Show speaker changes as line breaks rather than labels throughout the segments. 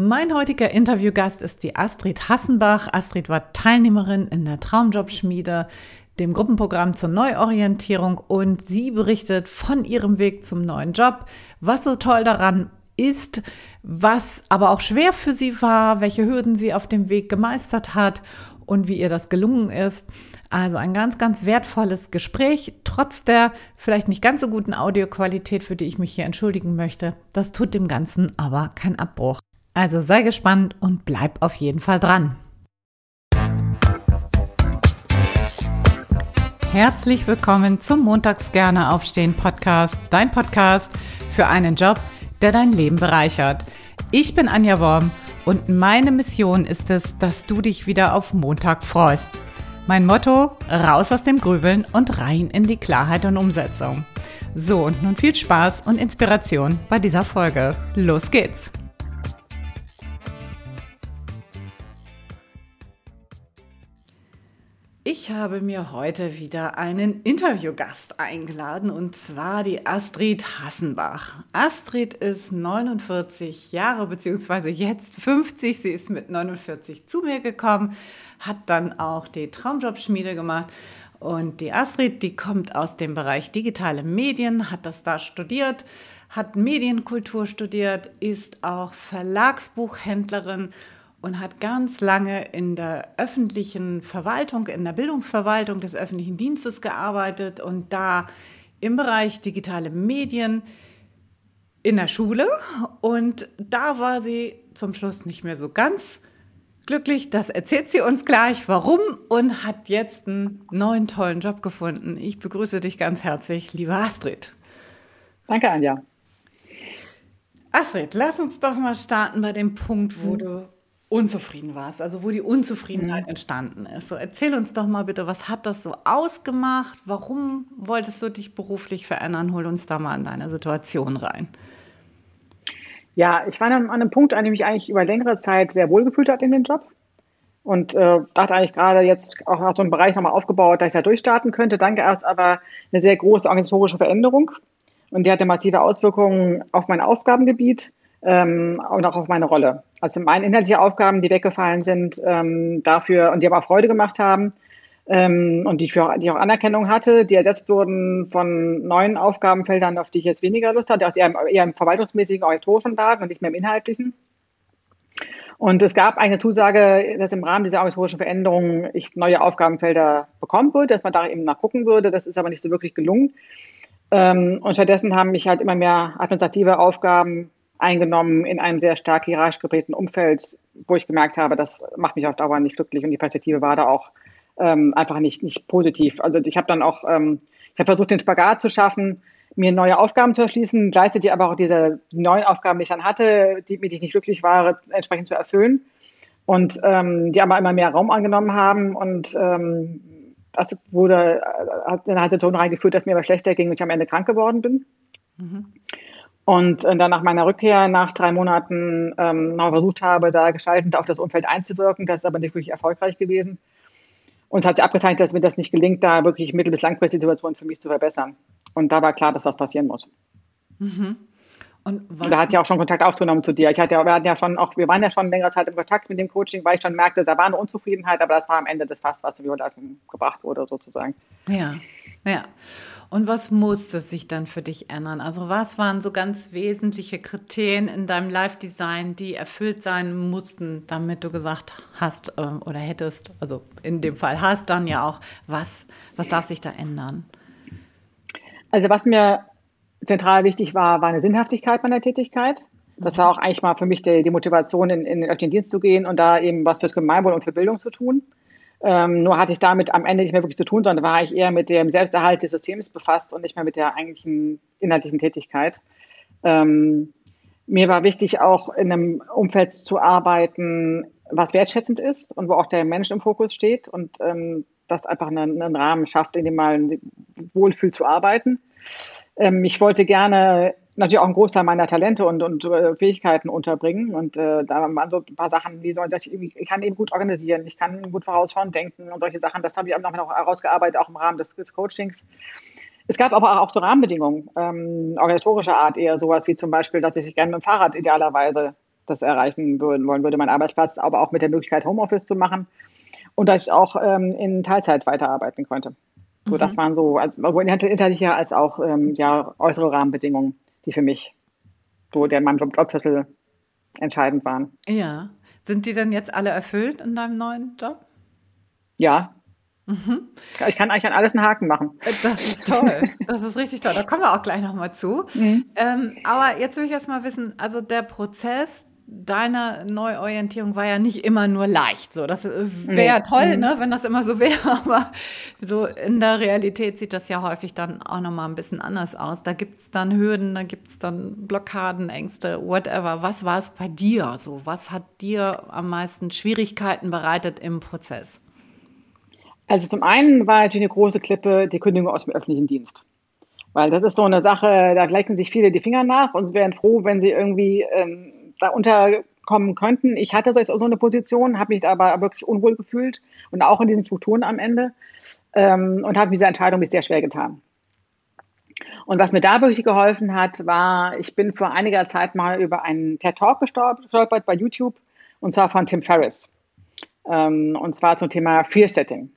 Mein heutiger Interviewgast ist die Astrid Hassenbach. Astrid war Teilnehmerin in der Traumjobschmiede, dem Gruppenprogramm zur Neuorientierung und sie berichtet von ihrem Weg zum neuen Job, was so toll daran ist, was aber auch schwer für sie war, welche Hürden sie auf dem Weg gemeistert hat und wie ihr das gelungen ist. Also ein ganz, ganz wertvolles Gespräch, trotz der vielleicht nicht ganz so guten Audioqualität, für die ich mich hier entschuldigen möchte. Das tut dem Ganzen aber keinen Abbruch. Also sei gespannt und bleib auf jeden Fall dran. Herzlich willkommen zum Montags gerne aufstehen Podcast, dein Podcast für einen Job, der dein Leben bereichert. Ich bin Anja Worm und meine Mission ist es, dass du dich wieder auf Montag freust. Mein Motto, raus aus dem Grübeln und rein in die Klarheit und Umsetzung. So, und nun viel Spaß und Inspiration bei dieser Folge. Los geht's! Ich habe mir heute wieder einen Interviewgast eingeladen und zwar die Astrid Hassenbach. Astrid ist 49 Jahre beziehungsweise jetzt 50. Sie ist mit 49 zu mir gekommen, hat dann auch die Traumjobschmiede gemacht. Und die Astrid, die kommt aus dem Bereich digitale Medien, hat das da studiert, hat Medienkultur studiert, ist auch Verlagsbuchhändlerin hat ganz lange in der öffentlichen Verwaltung, in der Bildungsverwaltung des öffentlichen Dienstes gearbeitet und da im Bereich digitale Medien in der Schule. Und da war sie zum Schluss nicht mehr so ganz glücklich. Das erzählt sie uns gleich, warum und hat jetzt einen neuen tollen Job gefunden. Ich begrüße dich ganz herzlich, liebe Astrid.
Danke, Anja.
Astrid, lass uns doch mal starten bei dem Punkt, wo hm. du unzufrieden warst, also wo die Unzufriedenheit mhm. entstanden ist. So, erzähl uns doch mal bitte, was hat das so ausgemacht? Warum wolltest du dich beruflich verändern? Hol uns da mal in deine Situation rein.
Ja, ich war an einem Punkt, an dem ich eigentlich über längere Zeit sehr wohl gefühlt hat in dem Job und äh, dachte eigentlich gerade jetzt auch nach so einem Bereich nochmal aufgebaut, dass ich da durchstarten könnte. Dann gab es aber eine sehr große organisatorische Veränderung und die hatte massive Auswirkungen auf mein Aufgabengebiet ähm, und auch auf meine Rolle. Also meine inhaltliche Aufgaben, die weggefallen sind, ähm, dafür und die aber auch Freude gemacht haben ähm, und die, für, die auch Anerkennung hatte, die ersetzt wurden von neuen Aufgabenfeldern, auf die ich jetzt weniger Lust hatte, die eher, eher im verwaltungsmäßigen, organisatorischen lagen und nicht mehr im inhaltlichen. Und es gab eine Zusage, dass im Rahmen dieser organisatorischen Veränderungen ich neue Aufgabenfelder bekommen würde, dass man da eben nachgucken würde. Das ist aber nicht so wirklich gelungen. Ähm, und stattdessen haben mich halt immer mehr administrative Aufgaben eingenommen in einem sehr stark hierarchisch geprägten Umfeld, wo ich gemerkt habe, das macht mich auf Dauer nicht glücklich und die Perspektive war da auch ähm, einfach nicht, nicht positiv. Also ich habe dann auch, ähm, ich habe versucht, den Spagat zu schaffen, mir neue Aufgaben zu erschließen, gleichzeitig aber auch diese neuen Aufgaben, die ich dann hatte, die, mit denen ich nicht glücklich war, entsprechend zu erfüllen. Und ähm, die aber immer mehr Raum angenommen haben und ähm, das wurde, äh, hat in eine Situation reingeführt, dass mir aber schlechter ging und ich am Ende krank geworden bin. Mhm. Und äh, dann nach meiner Rückkehr nach drei Monaten ähm, noch versucht habe, da gestaltend auf das Umfeld einzuwirken. Das ist aber nicht wirklich erfolgreich gewesen. Und es hat sich abgezeichnet, dass mir das nicht gelingt, da wirklich mittel- bis langfristig die Situation für mich zu verbessern. Und da war klar, dass was passieren muss. Mhm. Und, und da hat ja auch schon Kontakt aufgenommen zu dir. Ich hatte ja, wir hatten ja schon auch, wir waren ja schon längere Zeit im Kontakt mit dem Coaching, weil ich schon merkte, da war eine Unzufriedenheit, aber das war am Ende das Fass, was über gebracht wurde, sozusagen.
Ja, ja. Und was musste sich dann für dich ändern? Also was waren so ganz wesentliche Kriterien in deinem Live-Design, die erfüllt sein mussten, damit du gesagt hast äh, oder hättest, also in dem Fall hast dann ja auch, was, was darf sich da ändern?
Also was mir zentral wichtig war, war eine Sinnhaftigkeit meiner Tätigkeit. Das war auch eigentlich mal für mich die, die Motivation, in, in den öffentlichen Dienst zu gehen und da eben was fürs Gemeinwohl und für Bildung zu tun. Ähm, nur hatte ich damit am Ende nicht mehr wirklich zu tun, sondern war ich eher mit dem Selbsterhalt des Systems befasst und nicht mehr mit der eigentlichen inhaltlichen Tätigkeit. Ähm, mir war wichtig, auch in einem Umfeld zu arbeiten, was wertschätzend ist und wo auch der Mensch im Fokus steht und ähm, das einfach einen, einen, Rahmen schafft, in dem man wohlfühlt zu arbeiten. Ähm, ich wollte gerne natürlich auch einen Großteil meiner Talente und, und äh, Fähigkeiten unterbringen. Und äh, da waren so ein paar Sachen, wie so, dass ich, ich kann eben gut organisieren, ich kann gut vorausschauend denken und solche Sachen. Das habe ich auch noch herausgearbeitet, auch im Rahmen des, des Coachings. Es gab aber auch so Rahmenbedingungen, ähm, organisatorischer Art eher sowas wie zum Beispiel, dass ich gerne mit dem Fahrrad idealerweise das erreichen würden, wollen würde, mein Arbeitsplatz, aber auch mit der Möglichkeit, Homeoffice zu machen und dass ich auch ähm, in Teilzeit weiterarbeiten konnte. So, mhm. das waren so, als, sowohl inhaltliche als auch ähm, ja, äußere Rahmenbedingungen, die für mich so der in meinem Job, Jobschlüssel entscheidend waren.
Ja. Sind die denn jetzt alle erfüllt in deinem neuen Job?
Ja. Mhm. Ich kann eigentlich an alles einen Haken machen.
Das ist toll. Das ist richtig toll. Da kommen wir auch gleich nochmal zu. Mhm. Ähm, aber jetzt will ich erst mal wissen, also der Prozess deiner Neuorientierung war ja nicht immer nur leicht. So, das wäre nee. toll, mhm. ne, wenn das immer so wäre, aber so in der Realität sieht das ja häufig dann auch nochmal ein bisschen anders aus. Da gibt es dann Hürden, da gibt es dann Blockaden, Ängste, whatever. Was war es bei dir so? Was hat dir am meisten Schwierigkeiten bereitet im Prozess?
Also zum einen war natürlich eine große Klippe die Kündigung aus dem öffentlichen Dienst. Weil das ist so eine Sache, da lecken sich viele die Finger nach und wären froh, wenn sie irgendwie ähm, da unterkommen könnten. Ich hatte so eine Position, habe mich aber wirklich unwohl gefühlt und auch in diesen Strukturen am Ende ähm, und habe diese Entscheidung mich sehr schwer getan. Und was mir da wirklich geholfen hat, war, ich bin vor einiger Zeit mal über einen TED Talk gestolpert bei YouTube und zwar von Tim Ferriss. Ähm, und zwar zum Thema Fear Setting.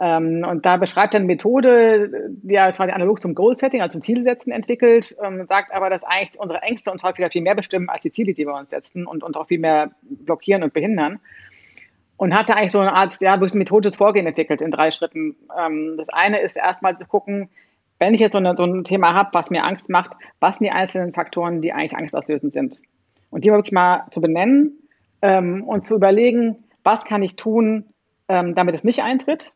Ähm, und da beschreibt er eine Methode, die er quasi analog zum Goal-Setting, also zum Zielsetzen entwickelt, ähm, sagt aber, dass eigentlich unsere Ängste uns häufiger viel mehr bestimmen als die Ziele, die wir uns setzen und uns auch viel mehr blockieren und behindern. Und hatte eigentlich so eine Art, ja, wirklich ein methodisches Vorgehen entwickelt in drei Schritten. Ähm, das eine ist erstmal zu gucken, wenn ich jetzt so, eine, so ein Thema habe, was mir Angst macht, was sind die einzelnen Faktoren, die eigentlich angstauslösend sind? Und die wirklich mal zu benennen und zu überlegen, was kann ich tun, damit es nicht eintritt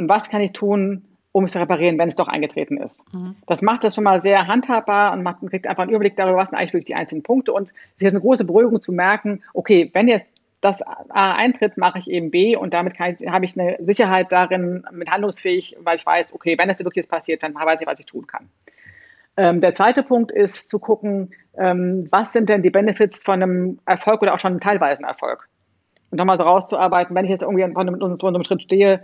und was kann ich tun, um es zu reparieren, wenn es doch eingetreten ist. Mhm. Das macht das schon mal sehr handhabbar und man kriegt einfach einen Überblick darüber, was sind eigentlich wirklich die einzelnen Punkte. Und es ist eine große Beruhigung zu merken, okay, wenn jetzt das A eintritt, mache ich eben B und damit ich, habe ich eine Sicherheit darin, mit handlungsfähig, weil ich weiß, okay, wenn das wirklich jetzt passiert, dann weiß ich, was ich tun kann. Ähm, der zweite Punkt ist zu gucken, ähm, was sind denn die Benefits von einem Erfolg oder auch schon einem teilweisen Erfolg? Und nochmal so rauszuarbeiten, wenn ich jetzt irgendwie vor einem, vor einem Schritt stehe,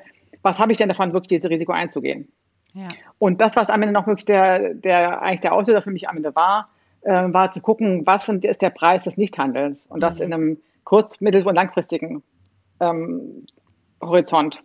was habe ich denn davon, wirklich dieses Risiko einzugehen? Ja. Und das, was am Ende noch wirklich der, der, eigentlich der Auslöser für mich am Ende war, äh, war zu gucken, was ist der Preis des Nichthandelns und das mhm. in einem kurz-, mittel- und langfristigen ähm, Horizont.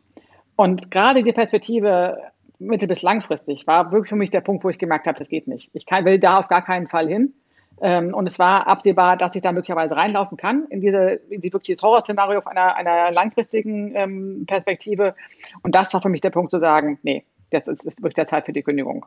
Und gerade die Perspektive mittel- bis langfristig war wirklich für mich der Punkt, wo ich gemerkt habe, das geht nicht. Ich kann, will da auf gar keinen Fall hin. Ähm, und es war absehbar, dass ich da möglicherweise reinlaufen kann in diese, in die wirkliches Horrorszenario auf einer, einer langfristigen ähm, Perspektive. Und das war für mich der Punkt zu sagen, nee, jetzt ist, ist wirklich der Zeit für die Kündigung.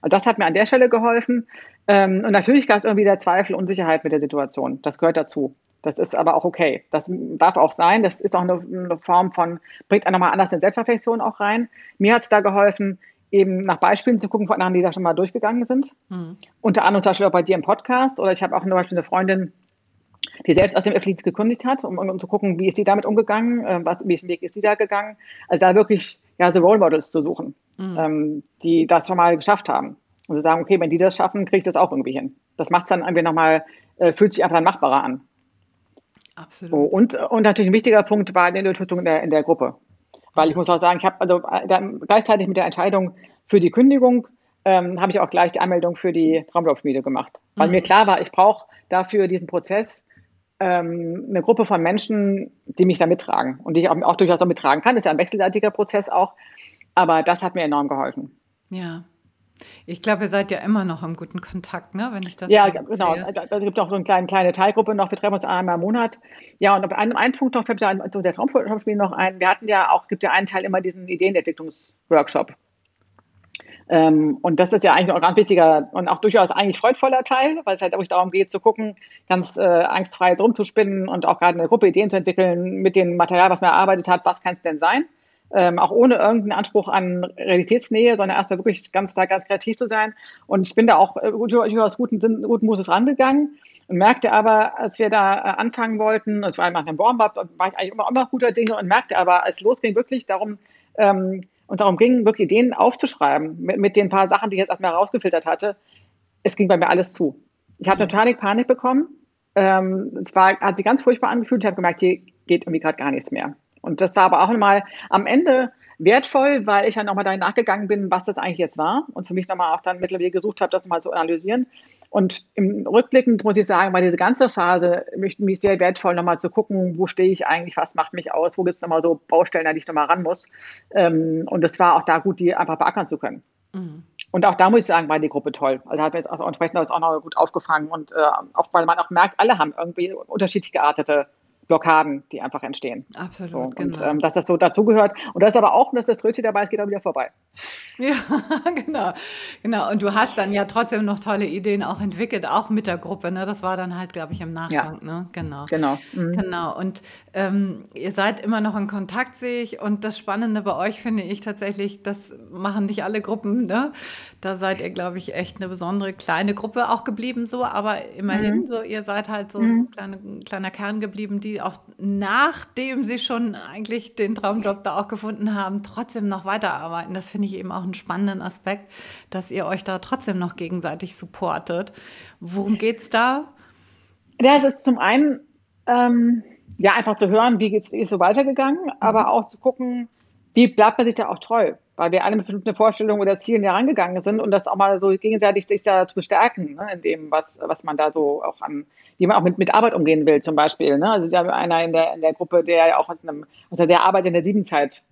Also das hat mir an der Stelle geholfen. Ähm, und natürlich gab es irgendwie der Zweifel, Unsicherheit mit der Situation. Das gehört dazu. Das ist aber auch okay. Das darf auch sein. Das ist auch eine, eine Form von, bringt einen nochmal anders in Selbstreflexion auch rein. Mir hat es da geholfen, eben nach Beispielen zu gucken von anderen, die da schon mal durchgegangen sind. Mhm. Unter anderem zum Beispiel auch bei dir im Podcast oder ich habe auch zum Beispiel eine Freundin, die selbst aus dem Öffentlichen gekündigt hat, um, um, zu gucken, wie ist sie damit umgegangen, äh, was, welchen Weg ist sie da gegangen. Also da wirklich ja, so Role Models zu suchen, mhm. ähm, die das schon mal geschafft haben. Und zu sagen, okay, wenn die das schaffen, kriege ich das auch irgendwie hin. Das macht es dann irgendwie nochmal, äh, fühlt sich einfach dann machbarer an. Absolut. So, und, und natürlich ein wichtiger Punkt war die Unterstützung in der, in der Gruppe. Weil ich muss auch sagen, ich habe also äh, gleichzeitig mit der Entscheidung für die Kündigung ähm, habe ich auch gleich die Anmeldung für die Traumlaufschmiede gemacht. Weil mhm. mir klar war, ich brauche dafür diesen Prozess ähm, eine Gruppe von Menschen, die mich da mittragen und die ich auch, auch durchaus auch mittragen kann. Das ist ja ein wechselseitiger Prozess auch. Aber das hat mir enorm geholfen.
Ja, ich glaube, ihr seid ja immer noch im guten Kontakt, ne? wenn ich das
Ja, genau. Sehe. Also, es gibt auch so eine kleine, kleine Teilgruppe noch. Wir treffen uns einmal im Monat. Ja, und auf einem, einen Punkt noch fällt mir so der Traumspiel noch ein. Wir hatten ja auch, gibt ja einen Teil immer diesen Ideenentwicklungsworkshop. Ähm, und das ist ja eigentlich auch ein ganz wichtiger und auch durchaus eigentlich freudvoller Teil, weil es halt wirklich darum geht, zu gucken, ganz äh, angstfrei drum zu spinnen und auch gerade eine Gruppe Ideen zu entwickeln mit dem Material, was man erarbeitet hat, was kann es denn sein? Ähm, auch ohne irgendeinen Anspruch an Realitätsnähe, sondern erstmal wirklich ganz da ganz kreativ zu sein. Und ich bin da auch äh, durchaus guten, guten Moses rangegangen und merkte aber, als wir da äh, anfangen wollten, es war nach einem Warm-up, war ich eigentlich immer, immer guter Dinge und merkte aber, als es losging, wirklich darum, ähm, und darum ging, wirklich Ideen aufzuschreiben, mit, mit den paar Sachen, die ich jetzt erstmal rausgefiltert hatte, es ging bei mir alles zu. Ich habe total Panik bekommen. Ähm, es war, hat sich ganz furchtbar angefühlt. Ich habe gemerkt, hier geht irgendwie gerade gar nichts mehr. Und das war aber auch nochmal am Ende wertvoll, weil ich dann nochmal dahin nachgegangen bin, was das eigentlich jetzt war und für mich nochmal auch dann mittlerweile gesucht habe, das mal zu analysieren. Und im Rückblickend muss ich sagen, war diese ganze Phase mich sehr wertvoll, nochmal zu gucken, wo stehe ich eigentlich, was macht mich aus, wo gibt es nochmal so Baustellen, an die ich nochmal ran muss. Ähm, und es war auch da gut, die einfach beackern zu können. Mhm. Und auch da muss ich sagen, war die Gruppe toll. Also hat mir jetzt auch entsprechend auch noch gut aufgefangen und äh, auch weil man auch merkt, alle haben irgendwie unterschiedlich geartete Blockaden, die einfach entstehen.
Absolut.
So, und genau. ähm, dass das so dazugehört. Und das ist aber auch, dass das Trötchen dabei ist, geht auch wieder vorbei.
Ja, genau. Genau. Und du hast dann ja trotzdem noch tolle Ideen auch entwickelt, auch mit der Gruppe. Ne? Das war dann halt, glaube ich, im Nachgang. Ja. Ne? Genau.
Genau.
Mhm. Genau. Und ähm, ihr seid immer noch in Kontakt, sehe ich. Und das Spannende bei euch finde ich tatsächlich, das machen nicht alle Gruppen. Ne? Da seid ihr, glaube ich, echt eine besondere kleine Gruppe auch geblieben, so. Aber immerhin, mhm. so, ihr seid halt so mhm. ein kleine, kleiner Kern geblieben, die auch nachdem sie schon eigentlich den Traumjob da auch gefunden haben, trotzdem noch weiterarbeiten. Das finde ich eben auch einen spannenden Aspekt, dass ihr euch da trotzdem noch gegenseitig supportet. Worum geht es da?
Ja, es ist zum einen ähm, ja einfach zu hören, wie ist es so weitergegangen, mhm. aber auch zu gucken, wie bleibt man sich da auch treu weil wir alle mit bestimmten Vorstellungen oder Zielen herangegangen sind und das auch mal so gegenseitig sich da zu bestärken, ne, in dem, was, was man da so auch an, wie man auch mit, mit Arbeit umgehen will, zum Beispiel. Ne? Also da einer in der, in der Gruppe, der ja auch aus, einem, aus der Arbeit in der Siebenzeit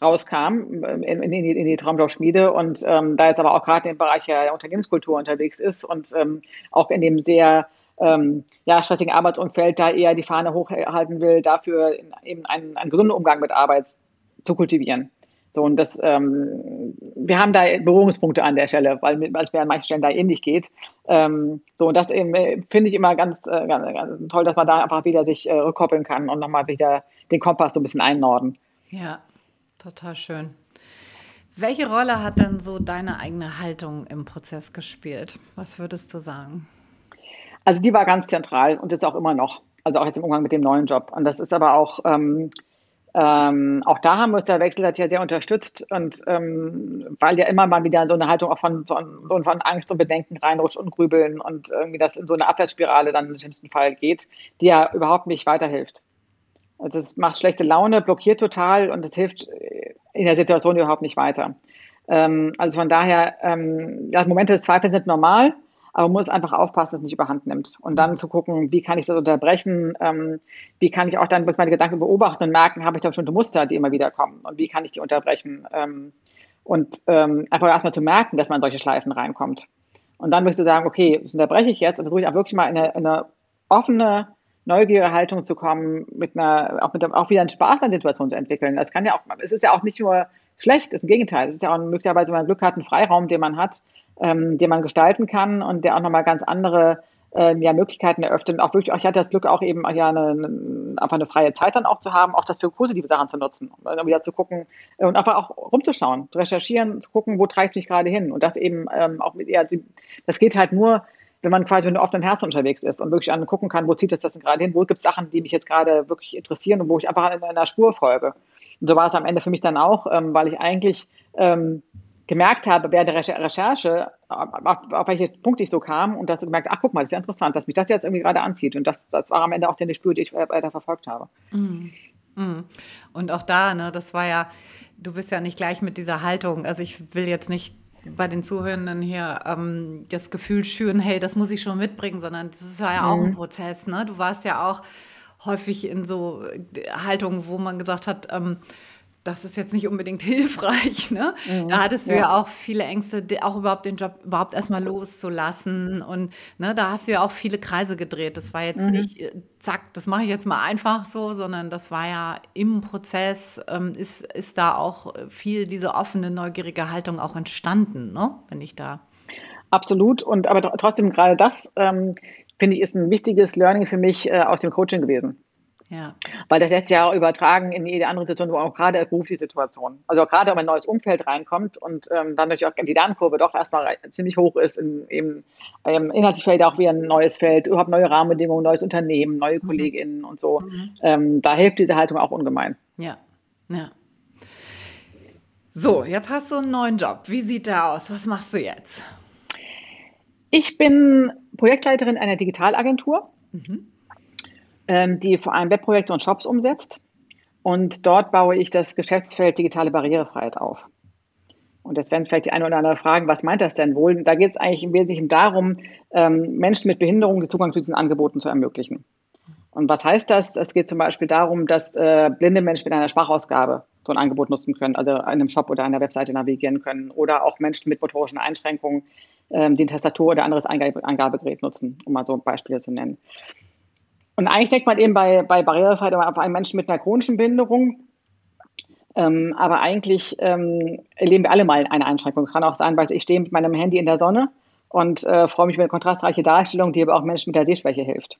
rauskam in, in, die, in die Traumjobschmiede und ähm, da jetzt aber auch gerade im Bereich der Unternehmenskultur unterwegs ist und ähm, auch in dem sehr ähm, ja, stressigen Arbeitsumfeld da eher die Fahne hochhalten will, dafür eben einen, einen gesunden Umgang mit Arbeit zu kultivieren. So, und das, ähm, wir haben da Berührungspunkte an der Stelle, weil, es mir an manchen Stellen da ähnlich geht. Ähm, so, und das äh, finde ich immer ganz, äh, ganz, ganz, toll, dass man da einfach wieder sich äh, rückkoppeln kann und nochmal wieder den Kompass so ein bisschen einnorden.
Ja, total schön. Welche Rolle hat denn so deine eigene Haltung im Prozess gespielt? Was würdest du sagen?
Also die war ganz zentral und ist auch immer noch. Also auch jetzt im Umgang mit dem neuen Job. Und das ist aber auch, ähm, ähm, auch da haben wir uns der Wechsel hat ja sehr unterstützt und ähm, weil ja immer mal wieder so eine Haltung auch von, von, von Angst und Bedenken reinrutscht und Grübeln und irgendwie das in so eine Abwärtsspirale dann im schlimmsten Fall geht, die ja überhaupt nicht weiterhilft. Also es macht schlechte Laune, blockiert total und es hilft in der Situation überhaupt nicht weiter. Ähm, also von daher, ähm, ja, Momente des Zweifels sind normal aber man muss einfach aufpassen, dass es nicht überhand nimmt. Und dann zu gucken, wie kann ich das unterbrechen, ähm, wie kann ich auch dann meine Gedanken beobachten und merken, habe ich da bestimmte Muster, die immer wieder kommen und wie kann ich die unterbrechen. Ähm, und ähm, einfach erstmal zu merken, dass man in solche Schleifen reinkommt. Und dann möchte ich sagen, okay, das unterbreche ich jetzt und versuche ich auch wirklich mal in eine, in eine offene, neugierige Haltung zu kommen, mit einer, auch, mit auch wieder einen Spaß an Situationen zu entwickeln. Das kann ja auch, es ist ja auch nicht nur schlecht, es ist im Gegenteil. Es ist ja auch möglicherweise, wenn man Glück hat, ein Freiraum, den man hat, ähm, den man gestalten kann und der auch nochmal ganz andere äh, ja, Möglichkeiten eröffnet. Auch wirklich, ich hatte das Glück auch eben ja eine, eine, einfach eine freie Zeit dann auch zu haben, auch das für positive Sachen zu nutzen, um wieder zu gucken äh, und einfach auch rumzuschauen, zu recherchieren, zu gucken, wo treibt mich gerade hin. Und das eben ähm, auch mit, ja, das geht halt nur, wenn man quasi mit einem offenen Herzen unterwegs ist und wirklich angucken kann, wo zieht es das denn gerade hin, wo gibt es Sachen, die mich jetzt gerade wirklich interessieren und wo ich einfach in einer Spur folge. Und so war es am Ende für mich dann auch, ähm, weil ich eigentlich ähm, gemerkt habe während der Recherche, auf, auf welche Punkte ich so kam und ich gemerkt, ach guck mal, das ist ja interessant, dass mich das jetzt irgendwie gerade anzieht. Und das, das war am Ende auch die Spur, die ich weiter verfolgt habe. Mm.
Und auch da, ne, das war ja, du bist ja nicht gleich mit dieser Haltung. Also ich will jetzt nicht bei den Zuhörenden hier ähm, das Gefühl schüren, hey, das muss ich schon mitbringen, sondern das ist ja auch mhm. ein Prozess. Ne? Du warst ja auch häufig in so Haltungen, wo man gesagt hat, ähm, das ist jetzt nicht unbedingt hilfreich. Ne? Mhm, da hattest du ja. ja. auch viele Ängste, auch überhaupt den Job überhaupt erstmal loszulassen. Und ne, da hast du ja auch viele Kreise gedreht. Das war jetzt mhm. nicht, äh, zack, das mache ich jetzt mal einfach so, sondern das war ja im Prozess, ähm, ist, ist da auch viel diese offene, neugierige Haltung auch entstanden, ne? wenn ich da.
Absolut. Und aber trotzdem gerade das, ähm, finde ich, ist ein wichtiges Learning für mich äh, aus dem Coaching gewesen. Ja. Weil das lässt ja auch übertragen in jede andere Situation, auch gerade berufliche Situation. Also auch gerade, wenn ein neues Umfeld reinkommt und ähm, dann natürlich auch die Lernkurve doch erstmal ziemlich hoch ist, in, eben ähm, inhaltlich vielleicht auch wieder ein neues Feld, überhaupt neue Rahmenbedingungen, neues Unternehmen, neue mhm. KollegInnen und so. Mhm. Ähm, da hilft diese Haltung auch ungemein.
Ja, ja. So, jetzt hast du einen neuen Job. Wie sieht der aus? Was machst du jetzt?
Ich bin Projektleiterin einer Digitalagentur. Mhm die vor allem Webprojekte und Shops umsetzt. Und dort baue ich das Geschäftsfeld digitale Barrierefreiheit auf. Und jetzt werden vielleicht die eine oder andere fragen, was meint das denn wohl? Da geht es eigentlich im Wesentlichen darum, ähm, Menschen mit Behinderung den Zugang zu diesen Angeboten zu ermöglichen. Und was heißt das? Es geht zum Beispiel darum, dass äh, blinde Menschen mit einer Sprachausgabe so ein Angebot nutzen können, also in einem Shop oder einer Webseite navigieren können. Oder auch Menschen mit motorischen Einschränkungen ähm, die Tastatur oder anderes Eingabe Eingabegerät nutzen, um mal so Beispiele zu nennen. Und eigentlich denkt man eben bei, bei Barrierefreiheit auf einen Menschen mit einer chronischen Behinderung. Ähm, aber eigentlich ähm, erleben wir alle mal eine Einschränkung. Kann auch sein, weil ich stehe mit meinem Handy in der Sonne und äh, freue mich über eine kontrastreiche Darstellung, die aber auch Menschen mit der Sehschwäche hilft.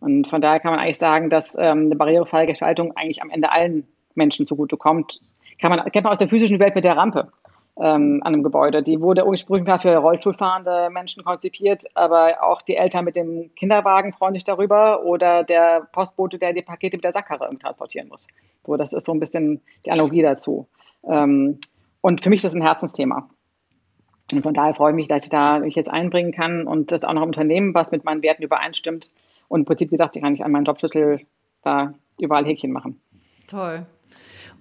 Und von daher kann man eigentlich sagen, dass ähm, eine barrierefreie Gestaltung eigentlich am Ende allen Menschen zugutekommt. Kann man, kennt man aus der physischen Welt mit der Rampe ähm, an einem Gebäude. Die wurde ursprünglich für Rollstuhlfahrende Menschen konzipiert, aber auch die Eltern mit dem Kinderwagen freuen sich darüber oder der Postbote, der die Pakete mit der Sackkarre transportieren muss. So, das ist so ein bisschen die Analogie dazu. Ähm, und für mich ist das ein Herzensthema. Und von daher freue ich mich, dass ich da mich jetzt einbringen kann und das auch noch im Unternehmen, was mit meinen Werten übereinstimmt. Und im Prinzip, wie gesagt, ich kann ich an meinen Jobschlüssel da überall Häkchen machen.
Toll.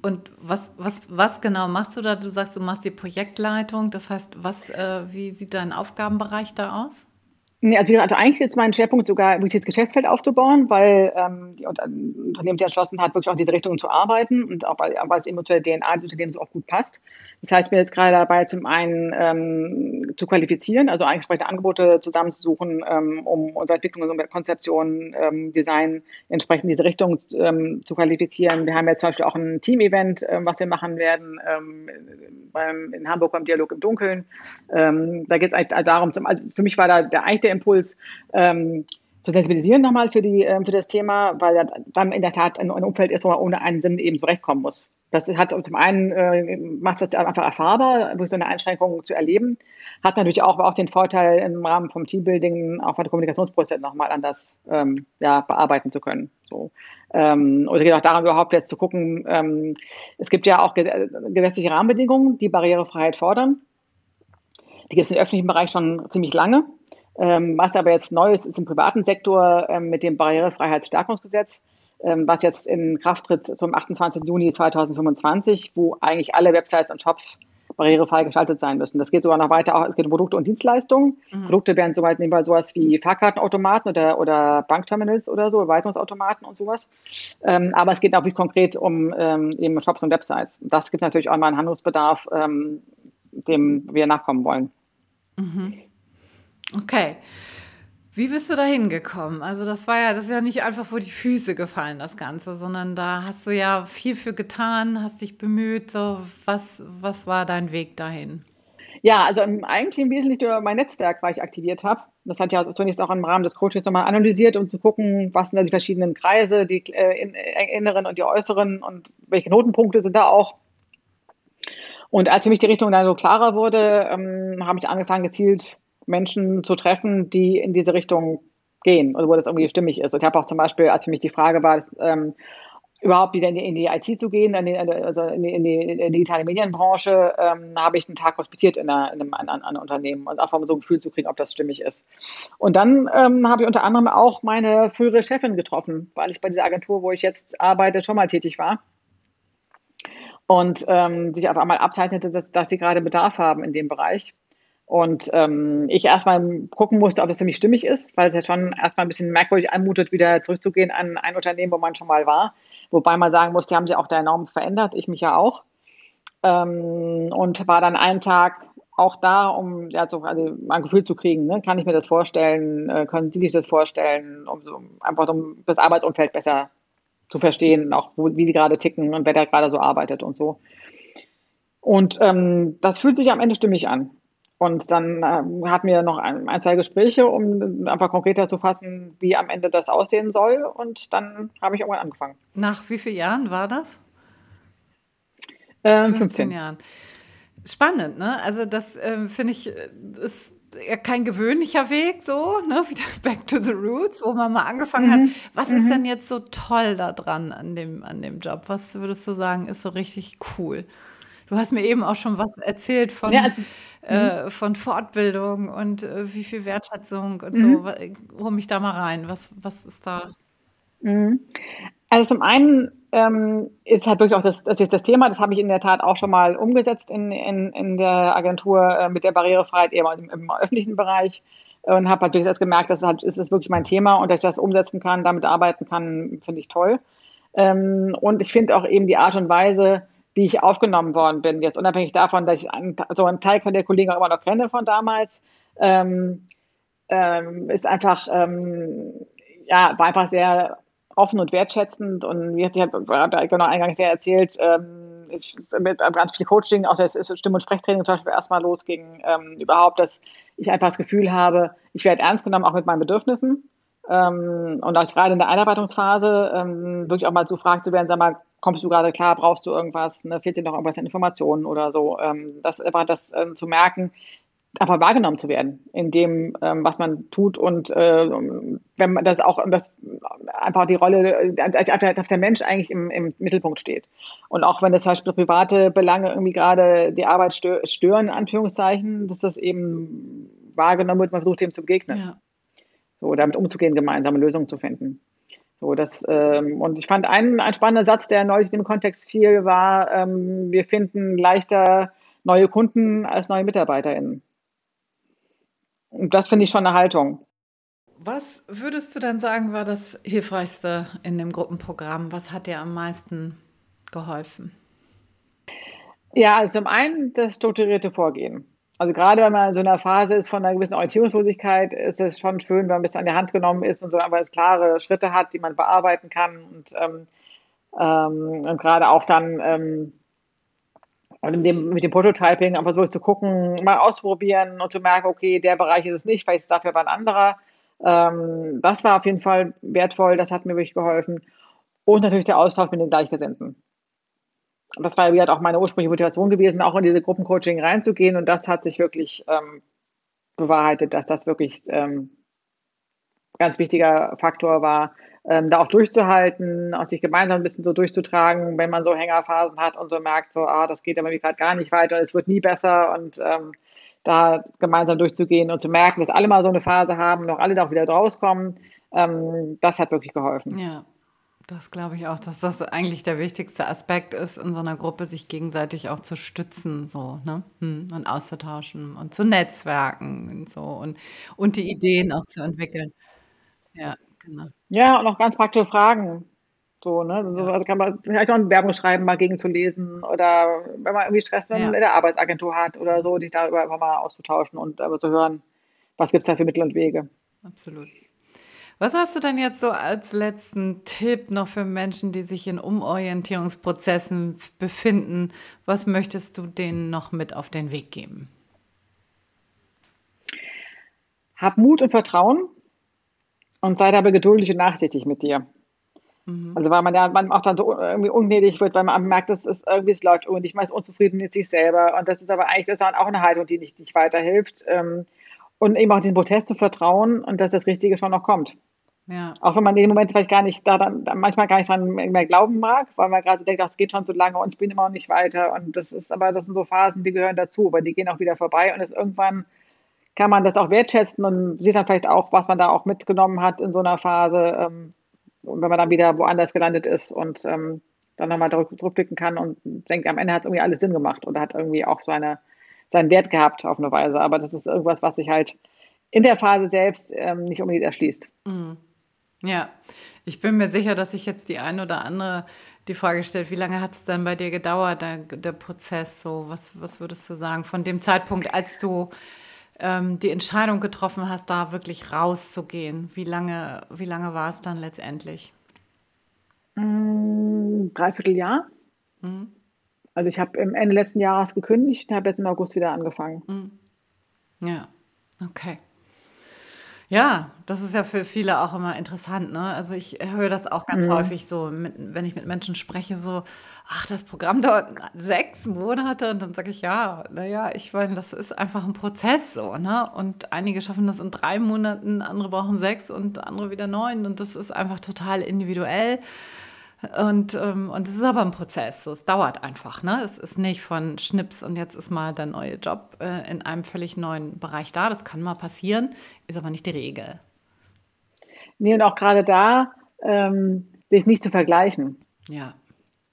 Und was, was, was genau machst du da? Du sagst, du machst die Projektleitung. Das heißt, was, äh, wie sieht dein Aufgabenbereich da aus?
Nee, also, also, eigentlich ist mein Schwerpunkt sogar, wirklich das Geschäftsfeld aufzubauen, weil ähm, die Unternehmen sich entschlossen hat, wirklich auch in diese Richtung zu arbeiten und auch weil, weil es eben zu der DNA des Unternehmens auch gut passt. Das heißt, ich bin jetzt gerade dabei, zum einen ähm, zu qualifizieren, also entsprechende Angebote zusammenzusuchen, ähm, um unsere Entwicklung, unsere Konzeption, ähm, Design entsprechend in diese Richtung ähm, zu qualifizieren. Wir haben jetzt zum Beispiel auch ein Team-Event, ähm, was wir machen werden ähm, beim, in Hamburg beim Dialog im Dunkeln. Ähm, da geht es eigentlich darum, also für mich war da der eigentlich der Impuls, ähm, zu sensibilisieren nochmal für, die, ähm, für das Thema, weil dann in der Tat ein, ein Umfeld ist, wo man ohne einen Sinn eben zurechtkommen muss. Das hat zum einen äh, macht es einfach erfahrbar, durch so eine Einschränkung zu erleben, hat natürlich auch, auch den Vorteil, im Rahmen vom Teambuilding auch den Kommunikationsprozess nochmal anders ähm, ja, bearbeiten zu können. So. Ähm, oder geht auch darum, überhaupt jetzt zu gucken, ähm, es gibt ja auch gesetzliche Rahmenbedingungen, die Barrierefreiheit fordern. Die gibt es im öffentlichen Bereich schon ziemlich lange. Ähm, was aber jetzt neu ist, ist im privaten Sektor ähm, mit dem Barrierefreiheitsstärkungsgesetz, ähm, was jetzt in Kraft tritt zum 28. Juni 2025, wo eigentlich alle Websites und Shops barrierefrei gestaltet sein müssen. Das geht sogar noch weiter, auch, es geht um Produkte und Dienstleistungen. Mhm. Produkte werden soweit nebenbei sowas wie Fahrkartenautomaten oder, oder Bankterminals oder so, Überweisungsautomaten und sowas. Ähm, aber es geht auch konkret um ähm, eben Shops und Websites. Das gibt natürlich auch mal einen Handlungsbedarf, ähm, dem wir nachkommen wollen.
Mhm. Okay. Wie bist du da hingekommen? Also das war ja, das ist ja nicht einfach vor die Füße gefallen, das Ganze, sondern da hast du ja viel für getan, hast dich bemüht. So, was, was war dein Weg dahin?
Ja, also eigentlich im Wesentlichen über mein Netzwerk, weil ich aktiviert habe. Das hat ja zunächst auch im Rahmen des Coachings nochmal analysiert, um zu gucken, was sind da die verschiedenen Kreise, die äh, äh, inneren und die äußeren und welche Notenpunkte sind da auch. Und als für mich die Richtung dann so klarer wurde, ähm, habe ich angefangen, gezielt Menschen zu treffen, die in diese Richtung gehen oder wo das irgendwie stimmig ist. Und ich habe auch zum Beispiel, als für mich die Frage war, dass, ähm, überhaupt wieder in die, in die, IT zu gehen, in die, also in die, in die, digitale Medienbranche, ähm, habe ich einen Tag hospitiert in, einer, in einem, in einem Unternehmen und einfach mal so ein Gefühl zu kriegen, ob das stimmig ist. Und dann ähm, habe ich unter anderem auch meine frühere Chefin getroffen, weil ich bei dieser Agentur, wo ich jetzt arbeite, schon mal tätig war. Und ähm, sich auf einmal abzeichnete, dass, dass sie gerade Bedarf haben in dem Bereich. Und ähm, ich erstmal gucken musste, ob das für mich stimmig ist, weil es ja schon erstmal ein bisschen merkwürdig anmutet, wieder zurückzugehen an ein Unternehmen, wo man schon mal war. Wobei man sagen muss, die haben sich auch da enorm verändert, ich mich ja auch. Ähm, und war dann einen Tag auch da, um ja, so, also ein Gefühl zu kriegen, ne? kann ich mir das vorstellen, äh, können Sie sich das vorstellen, um so, einfach um das Arbeitsumfeld besser zu verstehen, auch wo, wie sie gerade ticken und wer da gerade so arbeitet und so. Und ähm, das fühlt sich am Ende stimmig an. Und dann äh, hatten wir noch ein, ein, zwei Gespräche, um einfach konkreter zu fassen, wie am Ende das aussehen soll. Und dann habe ich irgendwann angefangen.
Nach wie vielen Jahren war das?
Ähm, 15. 15
Jahren. Spannend, ne? Also das äh, finde ich äh, ist kein gewöhnlicher Weg, so, ne? Wieder back to the roots, wo man mal angefangen mhm. hat. Was mhm. ist denn jetzt so toll daran an dem, an dem Job? Was würdest du sagen, ist so richtig cool? Du hast mir eben auch schon was erzählt von, ja, also, äh, mhm. von Fortbildung und äh, wie viel Wertschätzung und mhm. so. Hol mich da mal rein. Was, was ist da?
Mhm. Also zum einen ähm, ist halt wirklich auch das, das ist das Thema, das habe ich in der Tat auch schon mal umgesetzt in, in, in der Agentur äh, mit der Barrierefreiheit eher im, im öffentlichen Bereich und habe halt das gemerkt, dass halt, ist es wirklich mein Thema und dass ich das umsetzen kann, damit arbeiten kann, finde ich toll. Ähm, und ich finde auch eben die Art und Weise, wie ich aufgenommen worden bin, jetzt unabhängig davon, dass ich einen, so einen Teil von der Kollegen auch immer noch kenne von damals, ähm, ähm, ist einfach, ähm, ja, war einfach sehr offen und wertschätzend und wie hat genau eingangs ja erzählt, ähm, ich, mit ganz viel Coaching, auch das Stimm- und Sprechtraining zum Beispiel erstmal losging, ähm, überhaupt, dass ich einfach das Gefühl habe, ich werde ernst genommen, auch mit meinen Bedürfnissen. Ähm, und als gerade in der Einarbeitungsphase wirklich auch mal so gefragt zu werden, sag mal, kommst du gerade klar, brauchst du irgendwas, ne, fehlt dir noch irgendwas an Informationen oder so. Ähm, das einfach das ähm, zu merken, einfach wahrgenommen zu werden in dem, ähm, was man tut und äh, wenn man das auch das einfach die Rolle, dass der Mensch eigentlich im, im Mittelpunkt steht. Und auch wenn das zum Beispiel private Belange irgendwie gerade die Arbeit stören, in Anführungszeichen, dass das eben wahrgenommen wird, man versucht dem zu begegnen. Ja. So, damit umzugehen, gemeinsame Lösungen zu finden. So, das, ähm, und ich fand einen, ein spannender Satz, der neulich in dem Kontext fiel, war, ähm, wir finden leichter neue Kunden als neue MitarbeiterInnen. Und das finde ich schon eine Haltung.
Was würdest du dann sagen, war das Hilfreichste in dem Gruppenprogramm? Was hat dir am meisten geholfen?
Ja, also zum einen das strukturierte Vorgehen. Also gerade wenn man in so einer Phase ist von einer gewissen Orientierungslosigkeit, ist es schon schön, wenn man ein bisschen an die Hand genommen ist und so einfach klare Schritte hat, die man bearbeiten kann und, ähm, ähm, und gerade auch dann ähm, und dem, mit dem Prototyping einfach so zu gucken, mal auszuprobieren und zu merken, okay, der Bereich ist es nicht, vielleicht ist es dafür aber ein anderer. Ähm, das war auf jeden Fall wertvoll, das hat mir wirklich geholfen. Und natürlich der Austausch mit den Gleichgesinnten. Das war ja auch meine ursprüngliche Motivation gewesen, auch in diese Gruppencoaching reinzugehen. Und das hat sich wirklich ähm, bewahrheitet, dass das wirklich ähm, ganz wichtiger Faktor war, ähm, da auch durchzuhalten, auch sich gemeinsam ein bisschen so durchzutragen, wenn man so Hängerphasen hat und so merkt, so, ah, das geht aber gerade gar nicht weiter, es wird nie besser und ähm, da gemeinsam durchzugehen und zu merken, dass alle mal so eine Phase haben, noch alle da auch wieder rauskommen, ähm, das hat wirklich geholfen.
Ja. Das glaube ich auch, dass das eigentlich der wichtigste Aspekt ist, in so einer Gruppe sich gegenseitig auch zu stützen, so, ne? Hm, und auszutauschen und zu netzwerken und so und, und die Ideen auch zu entwickeln.
Ja, genau. Ja, und auch ganz praktische Fragen. So, ne? Also, also kann man vielleicht auch ein Werbungsschreiben mal gegen zu lesen oder wenn man irgendwie Stress ja. in der Arbeitsagentur hat oder so, dich darüber einfach mal auszutauschen und aber zu hören, was gibt es da für Mittel und Wege.
Absolut. Was hast du denn jetzt so als letzten Tipp noch für Menschen, die sich in Umorientierungsprozessen befinden? Was möchtest du denen noch mit auf den Weg geben?
Hab Mut und Vertrauen und sei dabei geduldig und nachsichtig mit dir. Mhm. Also weil man ja man auch dann so irgendwie ungnädig wird, weil man merkt, dass es irgendwie es läuft und ich man ist unzufrieden mit sich selber. Und das ist aber eigentlich das ist auch eine Haltung, die nicht, nicht weiterhilft. Ähm, und eben auch diesen Protest zu vertrauen und dass das Richtige schon noch kommt. Ja. Auch wenn man in dem Moment vielleicht gar nicht, da dann, dann manchmal gar nicht dran mehr glauben mag, weil man gerade denkt, das geht schon so lange und ich bin immer noch nicht weiter. Und das ist aber, das sind so Phasen, die gehören dazu, aber die gehen auch wieder vorbei und es irgendwann kann man das auch wertschätzen und sieht dann vielleicht auch, was man da auch mitgenommen hat in so einer Phase, ähm, wenn man dann wieder woanders gelandet ist und ähm, dann nochmal zurückblicken kann und denkt, am Ende hat es irgendwie alles Sinn gemacht oder hat irgendwie auch so eine, seinen Wert gehabt auf eine Weise. Aber das ist irgendwas, was sich halt in der Phase selbst ähm, nicht unbedingt erschließt.
Mhm. Ja, ich bin mir sicher, dass sich jetzt die eine oder andere die Frage stellt, wie lange hat es denn bei dir gedauert, der, der Prozess? So, was, was würdest du sagen von dem Zeitpunkt, als du ähm, die Entscheidung getroffen hast, da wirklich rauszugehen? Wie lange, wie lange war es dann letztendlich?
Mm, dreiviertel Jahr. Mhm. Also ich habe im Ende letzten Jahres gekündigt und habe jetzt im August wieder angefangen.
Mhm. Ja, okay. Ja, das ist ja für viele auch immer interessant, ne? Also ich höre das auch ganz mhm. häufig so, mit, wenn ich mit Menschen spreche, so, ach, das Programm dauert sechs Monate und dann sage ich, ja, naja, ich meine, das ist einfach ein Prozess so, ne? Und einige schaffen das in drei Monaten, andere brauchen sechs und andere wieder neun und das ist einfach total individuell. Und, ähm, und es ist aber ein Prozess. So, es dauert einfach. Ne? Es ist nicht von Schnips und jetzt ist mal der neue Job äh, in einem völlig neuen Bereich da. Das kann mal passieren, ist aber nicht die Regel.
Nee, und auch gerade da, ähm, sich nicht zu vergleichen.
Ja.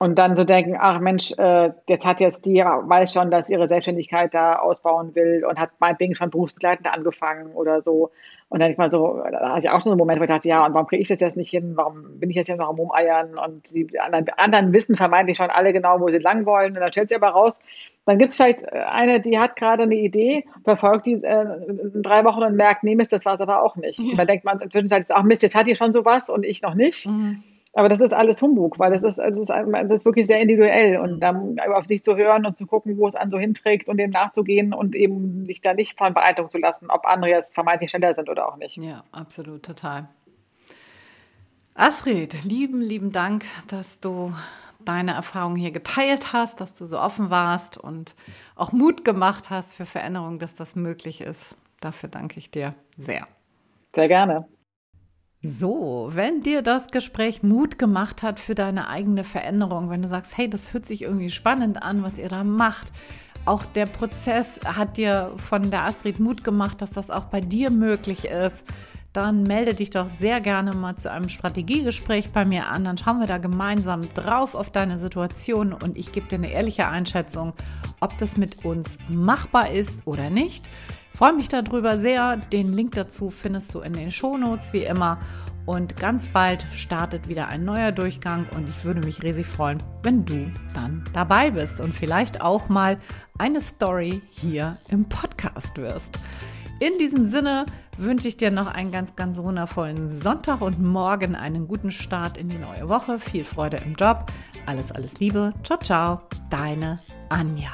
Und dann so denken, ach Mensch, äh, jetzt hat jetzt die, weiß schon, dass ihre Selbstständigkeit da ausbauen will und hat meinetwegen schon berufsbegleitend angefangen oder so. Und dann ich mal so, da hatte ich auch schon so einen Moment, wo ich dachte, ja, und warum kriege ich das jetzt nicht hin? Warum bin ich jetzt hier noch am Rumeiern? Und die anderen, anderen wissen vermeintlich schon alle genau, wo sie lang wollen. Und dann stellt sie aber raus, dann gibt es vielleicht eine, die hat gerade eine Idee, verfolgt die äh, in drei Wochen und merkt, nee, Mist, das war es aber auch nicht. Ja. Und dann denkt man inzwischen, ach Mist, jetzt hat die schon sowas und ich noch nicht. Mhm. Aber das ist alles Humbug, weil das ist, es ist, es ist wirklich sehr individuell und dann auf sich zu hören und zu gucken, wo es an so hinträgt und dem nachzugehen und eben sich da nicht von beeindrucken zu lassen, ob andere jetzt vermeintlich schneller sind oder auch nicht.
Ja, absolut, total. Astrid, lieben, lieben Dank, dass du deine Erfahrungen hier geteilt hast, dass du so offen warst und auch Mut gemacht hast für Veränderungen, dass das möglich ist. Dafür danke ich dir sehr.
Sehr gerne.
So, wenn dir das Gespräch Mut gemacht hat für deine eigene Veränderung, wenn du sagst, hey, das hört sich irgendwie spannend an, was ihr da macht, auch der Prozess hat dir von der Astrid Mut gemacht, dass das auch bei dir möglich ist, dann melde dich doch sehr gerne mal zu einem Strategiegespräch bei mir an. Dann schauen wir da gemeinsam drauf auf deine Situation und ich gebe dir eine ehrliche Einschätzung, ob das mit uns machbar ist oder nicht. Freue mich darüber sehr. Den Link dazu findest du in den Shownotes wie immer. Und ganz bald startet wieder ein neuer Durchgang und ich würde mich riesig freuen, wenn du dann dabei bist und vielleicht auch mal eine Story hier im Podcast wirst. In diesem Sinne wünsche ich dir noch einen ganz, ganz wundervollen Sonntag und morgen einen guten Start in die neue Woche. Viel Freude im Job. Alles, alles Liebe. Ciao, ciao. Deine Anja.